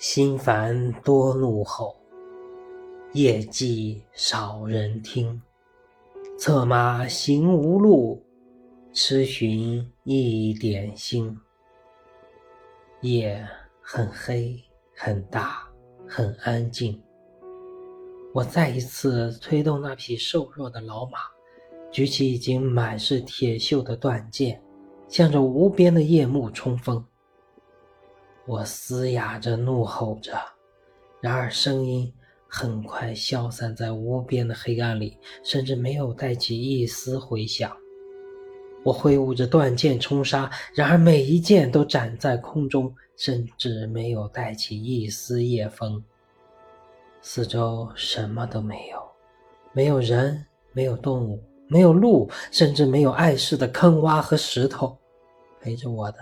心烦多怒吼，夜寂少人听。策马行无路，痴寻一点星。夜很黑，很大，很安静。我再一次催动那匹瘦弱的老马，举起已经满是铁锈的断剑，向着无边的夜幕冲锋。我嘶哑着，怒吼着，然而声音很快消散在无边的黑暗里，甚至没有带起一丝回响。我挥舞着断剑冲杀，然而每一剑都斩在空中，甚至没有带起一丝夜风。四周什么都没有，没有人，没有动物，没有路，甚至没有碍事的坑洼和石头。陪着我的，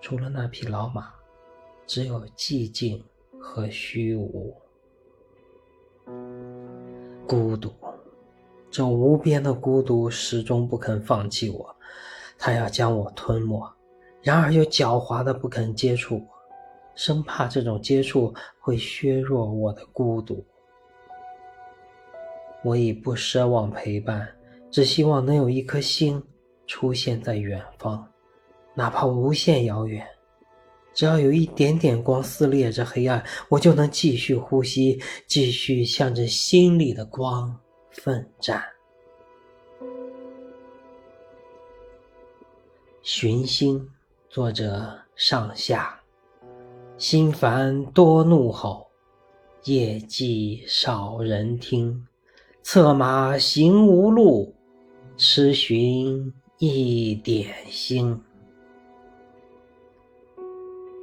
除了那匹老马。只有寂静和虚无，孤独，这无边的孤独始终不肯放弃我，它要将我吞没，然而又狡猾的不肯接触我，生怕这种接触会削弱我的孤独。我已不奢望陪伴，只希望能有一颗星出现在远方，哪怕无限遥远。只要有一点点光撕裂着黑暗，我就能继续呼吸，继续向着心里的光奋战。寻星，作者上下。心烦多怒吼，夜寂少人听。策马行无路，痴寻一点星。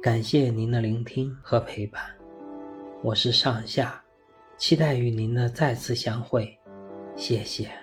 感谢您的聆听和陪伴，我是上下，期待与您的再次相会，谢谢。